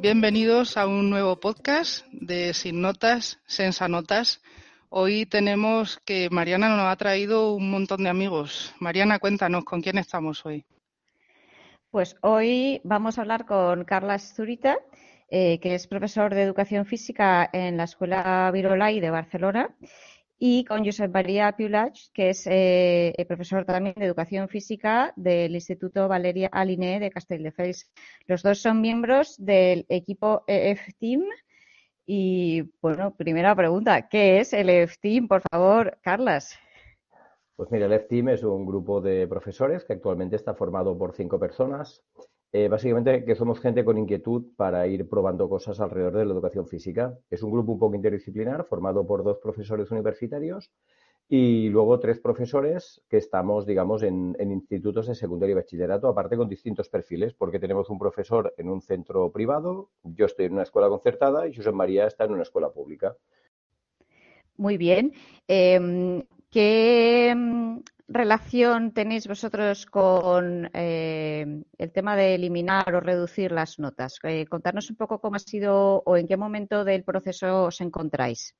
Bienvenidos a un nuevo podcast de Sin Notas, Sensa Notas. Hoy tenemos que Mariana nos ha traído un montón de amigos. Mariana, cuéntanos, ¿con quién estamos hoy? Pues hoy vamos a hablar con Carla Zurita, eh, que es profesor de Educación Física en la Escuela Virolai de Barcelona y con Josep María Piulach, que es eh, profesor también de Educación Física del Instituto Valeria Aliné de Castelldefels. Los dos son miembros del equipo EF Team. Y bueno, primera pregunta, ¿qué es el EF Team? Por favor, Carlas. Pues mira, el EF Team es un grupo de profesores que actualmente está formado por cinco personas eh, básicamente que somos gente con inquietud para ir probando cosas alrededor de la educación física. Es un grupo un poco interdisciplinar formado por dos profesores universitarios y luego tres profesores que estamos, digamos, en, institutos de secundaria y bachillerato, aparte con distintos perfiles, porque tenemos un profesor en un centro privado, yo estoy en una escuela concertada y José María está en una escuela pública. Muy bien. Em, ¿Qué relación tenéis vosotros con eh, el tema de eliminar o reducir las notas? Eh, contarnos un poco cómo ha sido o en qué momento del proceso os encontráis.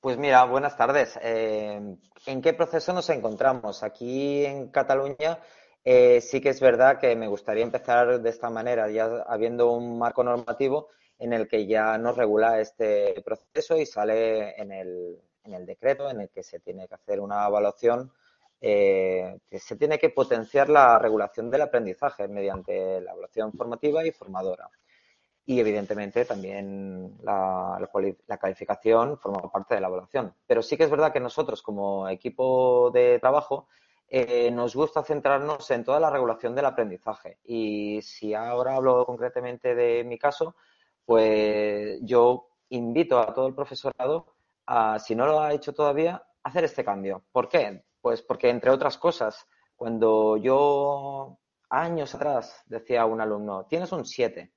Pues mira, buenas tardes. Eh, ¿En qué proceso nos encontramos? Aquí en Cataluña sí que es verdad que me gustaría empezar de esta manera, ya habiendo un marco normativo en el que ya nos regula este proceso y sale en el decreto en el que se tiene que hacer una evaluación eh, se tiene que potenciar la regulación del aprendizaje mediante la evaluación formativa y formadora. Y evidentemente también la, calificación forma parte de la evaluación. Pero sí que es verdad que nosotros como equipo de trabajo eh, nos gusta centrarnos en toda la regulación del aprendizaje. Y si ahora hablo concretamente de mi caso, pues yo invito a todo el profesorado a, si no lo ha hecho todavía, a hacer este cambio. ¿Por qué? Pues porque, entre otras cosas, cuando yo años atrás decía a un alumno, tienes un 7,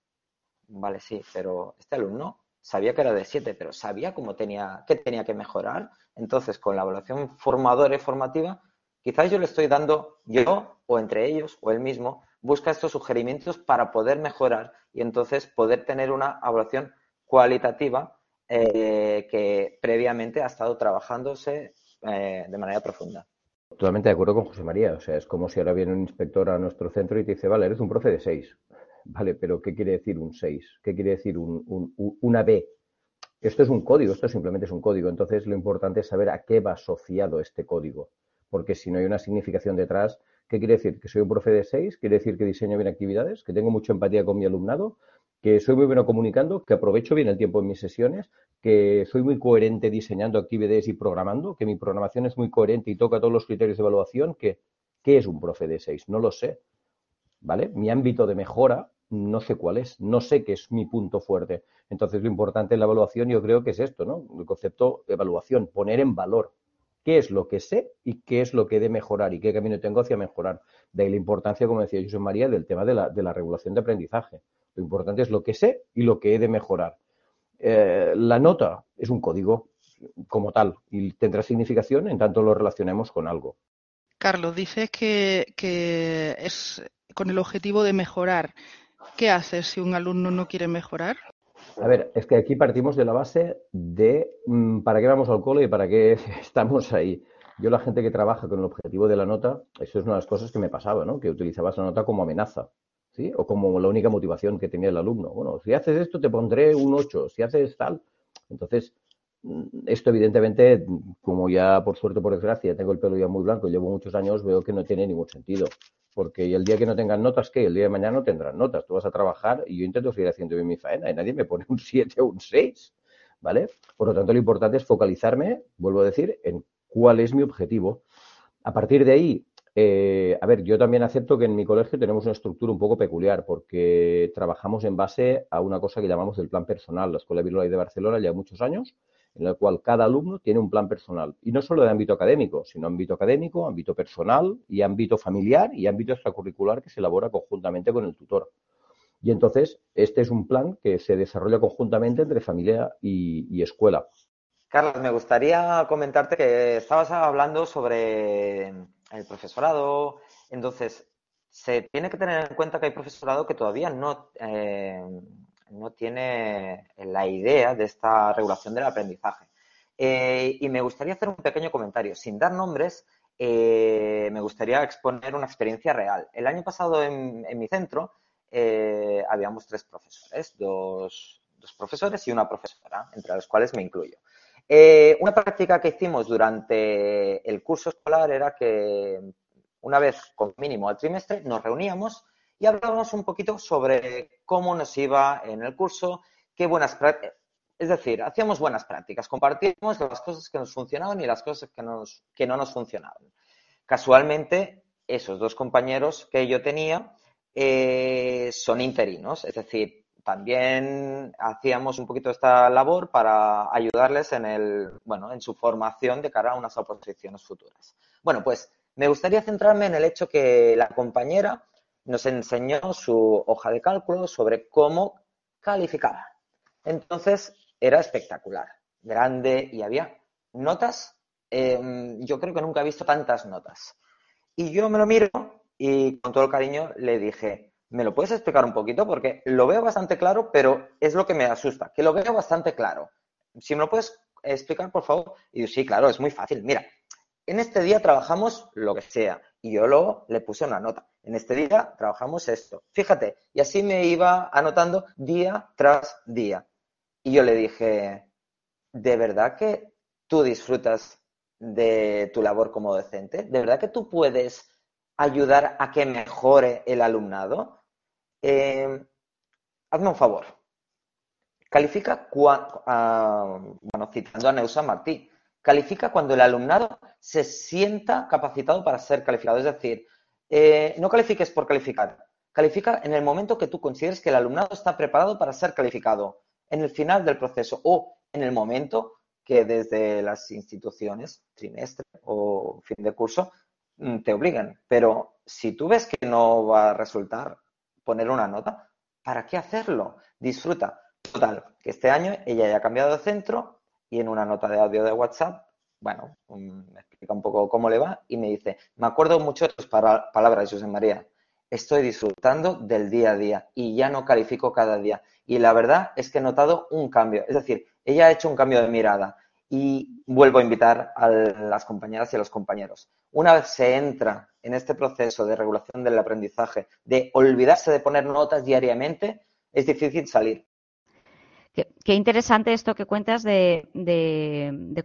vale, sí, pero este alumno sabía que era de 7, pero sabía cómo tenía, qué tenía que mejorar. Entonces, con la evaluación formadora y formativa, quizás yo le estoy dando, yo o entre ellos o él mismo, busca estos sugerimientos para poder mejorar y entonces poder tener una evaluación cualitativa eh, que previamente ha estado trabajándose eh, de manera profunda. Totalmente de acuerdo con José María. O sea, es como si ahora viene un inspector a nuestro centro y te dice, vale, eres un profe de 6. Vale, pero ¿qué quiere decir un 6? ¿Qué quiere decir un, una B? Esto es un código, esto simplemente es un código. Entonces, lo importante es saber a qué va asociado este código. Porque si no hay una significación detrás, ¿qué quiere decir? ¿Que soy un profe de 6? ¿Quiere decir que diseño bien actividades? ¿Que tengo mucha empatía con mi alumnado? ¿Que soy muy bueno comunicando? ¿Que aprovecho bien el tiempo en mis sesiones? que soy muy coherente diseñando actividades y programando, que mi programación es muy coherente y toca todos los criterios de evaluación, que ¿qué es un profe de 6? No lo sé. ¿Vale? Mi ámbito de mejora no sé cuál es, no sé qué es mi punto fuerte. Entonces, lo importante en la evaluación yo creo que es esto, ¿no? El concepto de evaluación, poner en valor qué es lo que sé y qué es lo que he de mejorar y qué camino tengo hacia mejorar. De ahí la importancia, como decía José María, del tema de la, de la regulación de aprendizaje. Lo importante es lo que sé y lo que he de mejorar. Eh, la nota es un código como tal y tendrá significación en tanto lo relacionemos con algo. Carlos, dices que, es con el objetivo de mejorar. ¿Qué haces si un alumno no quiere mejorar? A ver, es que aquí partimos de la base de mm, para qué vamos al cole y para qué estamos ahí. Yo la gente que trabaja con el objetivo de la nota, eso es una de las cosas que me pasaba, ¿no? Que utilizabas la nota como amenaza. O como la única motivación que tenía el alumno. Bueno, si haces esto te pondré un 8, si haces tal. Entonces, mm, esto evidentemente, como ya por suerte por desgracia tengo el pelo ya muy blanco, llevo muchos años, veo que no tiene ningún sentido. Porque el día que no tengan notas, ¿qué? El día de mañana no tendrán notas. Tú vas a trabajar y yo intento seguir haciendo bien mi faena y nadie me pone un 7 o un 6. ¿Vale? Por lo tanto, lo importante es focalizarme, vuelvo a decir, en cuál es mi objetivo. A partir de ahí, eh, a ver, yo también acepto que en mi colegio tenemos una estructura un poco peculiar porque trabajamos en base a una cosa que llamamos el plan personal. La Escuela Virolai de Barcelona lleva muchos años en la cual cada alumno tiene un plan personal. Y no solo de ámbito académico, sino ámbito académico, ámbito personal y ámbito familiar y ámbito extracurricular que se elabora conjuntamente con el tutor. Y entonces, este es un plan que se desarrolla conjuntamente entre familia y escuela. Carlos, me gustaría comentarte que estabas hablando sobre el profesorado. Entonces, se tiene que tener en cuenta que hay profesorado que todavía no, eh, no tiene la idea de esta regulación del aprendizaje. Eh, y me gustaría hacer un pequeño comentario. Sin dar nombres, eh, me gustaría exponer una experiencia real. El año pasado en, mi centro habíamos tres profesores, dos, dos, profesores y una profesora, entre los cuales me incluyo. Una práctica que hicimos durante el curso escolar era que una vez con mínimo al trimestre, nos reuníamos y hablábamos un poquito sobre cómo nos iba en el curso, qué buenas prácticas, es decir, hacíamos buenas prácticas, compartíamos las cosas que nos funcionaban y las cosas que, nos, que no nos funcionaban. Casualmente, esos dos compañeros que yo tenía eh, son interinos, es decir, también hacíamos un poquito esta labor para ayudarles en el, bueno, en su formación de cara a unas oposiciones futuras. Bueno, pues me gustaría centrarme en el hecho que la compañera nos enseñó su hoja de cálculo sobre cómo calificaba. Entonces, era espectacular, grande y había notas. Em, yo creo que nunca he visto tantas notas. Y yo me lo miro y con todo el cariño le dije, ¿me lo puedes explicar un poquito? Porque lo veo bastante claro, pero es lo que me asusta, que lo veo bastante claro. Si me lo puedes explicar, por favor. Y yo, sí, claro, es muy fácil. Mira, en este día trabajamos lo que sea. Y yo luego le puse una nota. En este día trabajamos esto. Fíjate, y así me iba anotando día tras día. Y yo le dije, ¿de verdad que tú disfrutas de tu labor como docente? ¿De verdad que tú puedes ayudar a que mejore el alumnado? Eh, hazme un favor. Califica, ah, bueno, citando a Neusa Martí, califica cuando el alumnado se sienta capacitado para ser calificado. Es decir, eh, no califiques por calificar, califica en el momento que tú consideres que el alumnado está preparado para ser calificado, en el final del proceso o en el momento que desde las instituciones, trimestre o fin de curso, mm, te obligan. Pero si tú ves que no va a resultar poner una nota, ¿para qué hacerlo? Disfruta. Total, que este año ella ya ha cambiado de centro, y en una nota de audio de WhatsApp, bueno, me explica un poco cómo le va y me dice, me acuerdo mucho de tus palabras, José María, estoy disfrutando del día a día y ya no califico cada día. Y la verdad es que he notado un cambio, es decir, ella ha hecho un cambio de mirada y vuelvo a invitar a las compañeras y a los compañeros. Una vez se entra en este proceso de regulación del aprendizaje, de olvidarse de poner notas diariamente, es difícil salir. Qué, interesante esto que cuentas de,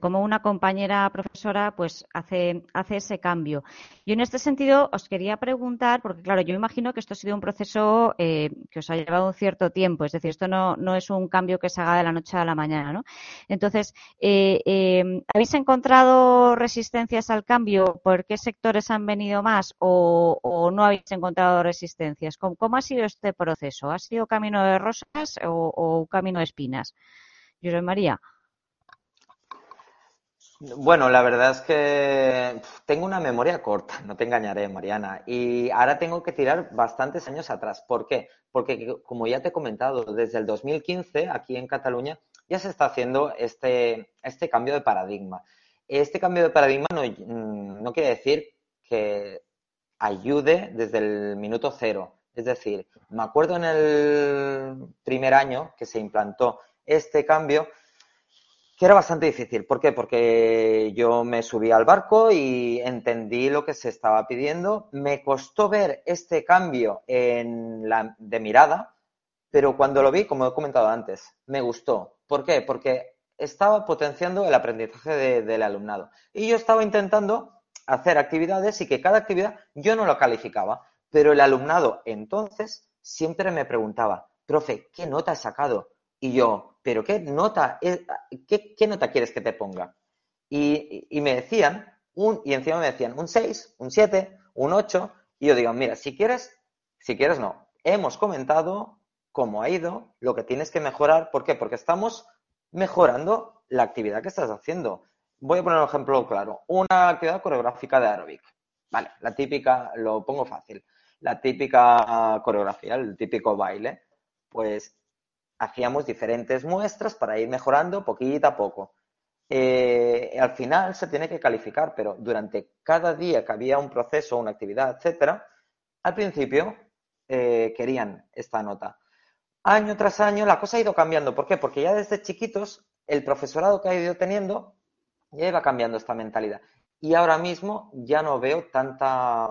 cómo una compañera profesora pues hace, ese cambio. Yo en este sentido os quería preguntar, porque claro, yo imagino que esto ha sido un proceso eh, que os ha llevado un cierto tiempo, es decir, esto no, no, es un cambio que se haga de la noche a la mañana, ¿no? Entonces, eh, eh, ¿habéis encontrado resistencias al cambio? ¿Por qué sectores han venido más o, no habéis encontrado resistencias? ¿Cómo, ha sido este proceso? ¿Ha sido camino de rosas o camino de espinas? José María. Bueno, la verdad es que tengo una memoria corta, no te engañaré, Mariana. Y ahora tengo que tirar bastantes años atrás. ¿Por qué? Porque, como ya te he comentado, desde el 2015, aquí en Cataluña, ya se está haciendo este, este cambio de paradigma. Este cambio de paradigma no, no quiere decir que ayude desde el minuto cero. Es decir, me acuerdo en el primer año que se implantó este cambio, que era bastante difícil. ¿Por qué? Porque yo me subí al barco y entendí lo que se estaba pidiendo. Me costó ver este cambio en la, de mirada, pero cuando lo vi, como he comentado antes, me gustó. ¿Por qué? Porque estaba potenciando el aprendizaje del alumnado. Y yo estaba intentando hacer actividades y que cada actividad yo no lo calificaba. Pero el alumnado entonces siempre me preguntaba, profe, ¿qué nota has sacado? Y yo, ¿pero qué nota, qué, nota quieres que te ponga? Y, me decían, un, y encima me decían un 6, un 7, un 8, y yo digo, mira, si quieres, si quieres no, hemos comentado cómo ha ido, lo que tienes que mejorar, ¿por qué? Porque estamos mejorando la actividad que estás haciendo. Voy a poner un ejemplo claro, una actividad coreográfica de aeróbic. Vale, la típica, lo pongo fácil la típica coreografía, el típico baile, pues hacíamos diferentes muestras para ir mejorando poquito a poco. eh, al final se tiene que calificar, pero durante cada día que había un proceso, una actividad, etcétera, al principio eh, querían esta nota. Año tras año la cosa ha ido cambiando. ¿Por qué? Porque ya desde chiquitos el profesorado que ha ido teniendo ya iba cambiando esta mentalidad. Y ahora mismo ya no veo tanta,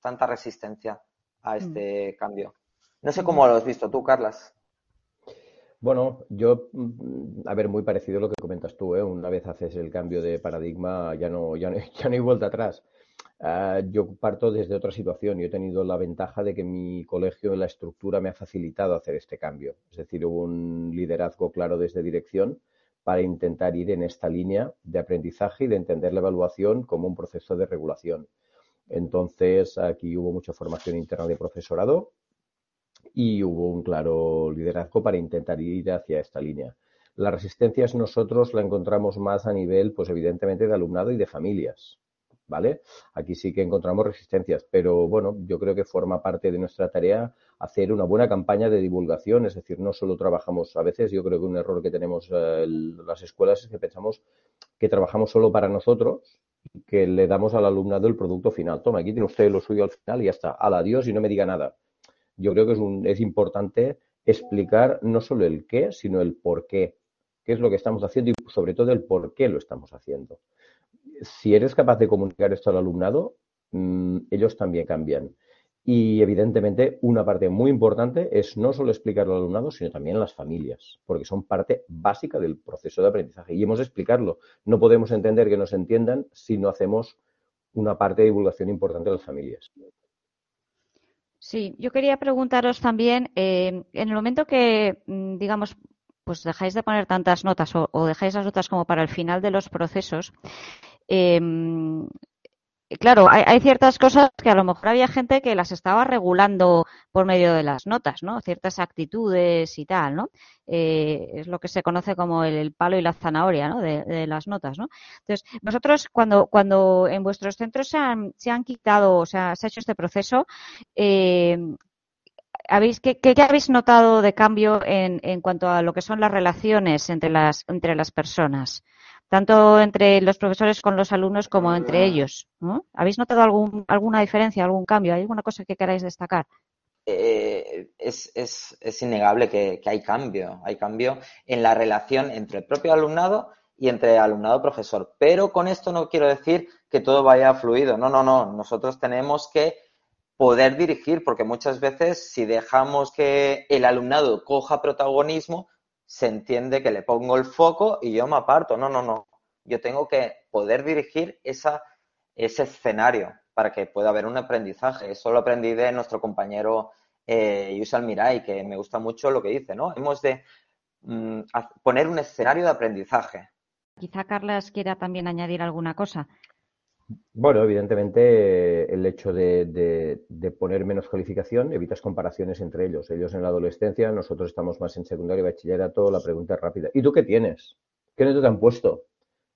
tanta resistencia a mm. este cambio. No sé cómo lo has visto tú, Carlas. Bueno, yo, mm, a ver, muy parecido a lo que comentas tú, ¿eh? Una vez haces el cambio de paradigma, ya no, ya no, ya no hay vuelta atrás. Ah, yo parto desde otra situación. Yo he tenido la ventaja de que mi colegio, la estructura, me ha facilitado hacer este cambio. Es decir, hubo un liderazgo claro desde dirección para intentar ir en esta línea de aprendizaje y de entender la evaluación como un proceso de regulación. Entonces, aquí hubo mucha formación interna de profesorado y hubo un claro liderazgo para intentar ir hacia esta línea. Las resistencias nosotros la encontramos más a nivel, pues evidentemente, de alumnado y de familias. ¿vale? Aquí sí que encontramos resistencias, pero bueno, yo creo que forma parte de nuestra tarea hacer una buena campaña de divulgación, es decir, no solo trabajamos a veces, yo creo que un error que tenemos eh, las escuelas es que pensamos que trabajamos solo para nosotros y que le damos al alumnado el producto final. Toma, aquí tiene usted lo suyo al final y ya está, al adiós y no me diga nada. Yo creo que es, un, es importante explicar no solo el qué, sino el por qué, qué es lo que estamos haciendo y sobre todo el por qué lo estamos haciendo si eres capaz de comunicar esto al alumnado, mm, ellos también cambian. Y evidentemente una parte muy importante es no solo explicarlo al alumnado, sino también a las familias, porque son parte básica del proceso de aprendizaje. Y hemos de explicarlo. No podemos entender que nos entiendan si no hacemos una parte de divulgación importante a las familias. Sí, yo quería preguntaros también, eh, en el momento que, mm, digamos, pues dejáis de poner tantas notas o, o, dejáis las notas como para el final de los procesos, Em, claro, hay, ciertas cosas que a lo mejor había gente que las estaba regulando por medio de las notas, ¿no? Ciertas actitudes y tal, ¿no? Eh, es lo que se conoce como el, palo y la zanahoria, ¿no? De, las notas, ¿no? Entonces, vosotros cuando, cuando en vuestros centros se han, se han quitado, o sea, se ha hecho este proceso, eh, ¿habéis, qué, qué, habéis notado de cambio en, en cuanto a lo que son las relaciones entre las, entre las personas? Tanto entre los profesores con los alumnos como entre ellos. ¿Habéis notado algún, alguna diferencia, algún cambio? ¿Hay alguna cosa que queráis destacar? Eh, es, es, es, innegable que, que, hay cambio. Hay cambio en la relación entre el propio alumnado y entre alumnado-profesor. Pero con esto no quiero decir que todo vaya fluido. No, no, no. Nosotros tenemos que poder dirigir, porque muchas veces si dejamos que el alumnado coja protagonismo, se entiende que le pongo el foco y yo me aparto. No, no, no. Yo tengo que poder dirigir esa, ese escenario para que pueda haber un aprendizaje. Eso lo aprendí de nuestro compañero eh, Yusal Mirai, que me gusta mucho lo que dice, ¿no? Hemos de mm, poner un escenario de aprendizaje. Quizá Carlas quiera también añadir alguna cosa. Bueno, evidentemente el hecho de, poner menos calificación evitas comparaciones entre ellos. Ellos en la adolescencia, nosotros estamos más en secundaria y bachillerato, la pregunta es rápida. ¿Y tú qué tienes? ¿Qué nota te han puesto?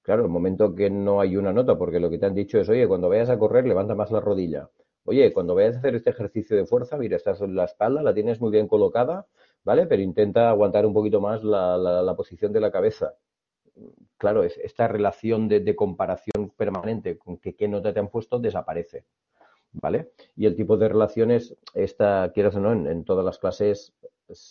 Claro, el momento que no hay una nota, porque lo que te han dicho es, oye, cuando vayas a correr, levanta más la rodilla. Oye, cuando vayas a hacer este ejercicio de fuerza, mira, estás en la espalda, la tienes muy bien colocada, ¿vale? Pero intenta aguantar un poquito más la posición de la cabeza claro, esta relación de, comparación permanente con que qué nota te han puesto desaparece. ¿Vale? Y el tipo de relaciones, esta, quieras o no, en, todas las clases,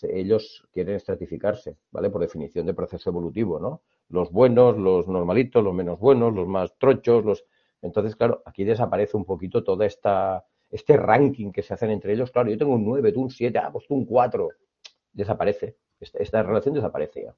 ellos quieren estratificarse, ¿vale? Por definición de proceso evolutivo, ¿no? Los buenos, los normalitos, los menos buenos, los más trochos, los. Entonces, claro, aquí desaparece un poquito toda esta, este ranking que se hacen entre ellos. Claro, yo tengo un 9, tú un 7, ah, pues tú un 4. Desaparece. esta relación desaparece ya.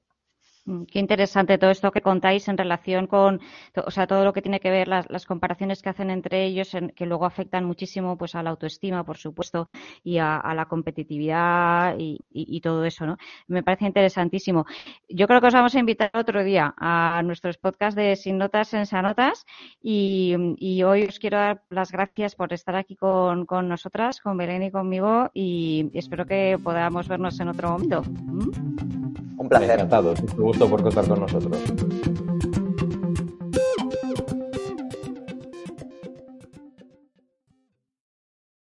Mm, qué interesante todo esto que contáis en relación con, o sea, todo lo que tiene que ver las, comparaciones que hacen entre ellos, que luego afectan muchísimo, pues, a la autoestima, por supuesto, y a, la competitividad y, todo eso, ¿no? Me parece interesantísimo. Yo creo que os vamos a invitar otro día a nuestros podcasts de Sin Notas, en Sanotas, y, hoy os quiero dar las gracias por estar aquí con, nosotras, con Belén y conmigo, y espero que podamos vernos en otro momento. ¿Mm? Un placer. Encantados. Un gusto por contar con nosotros.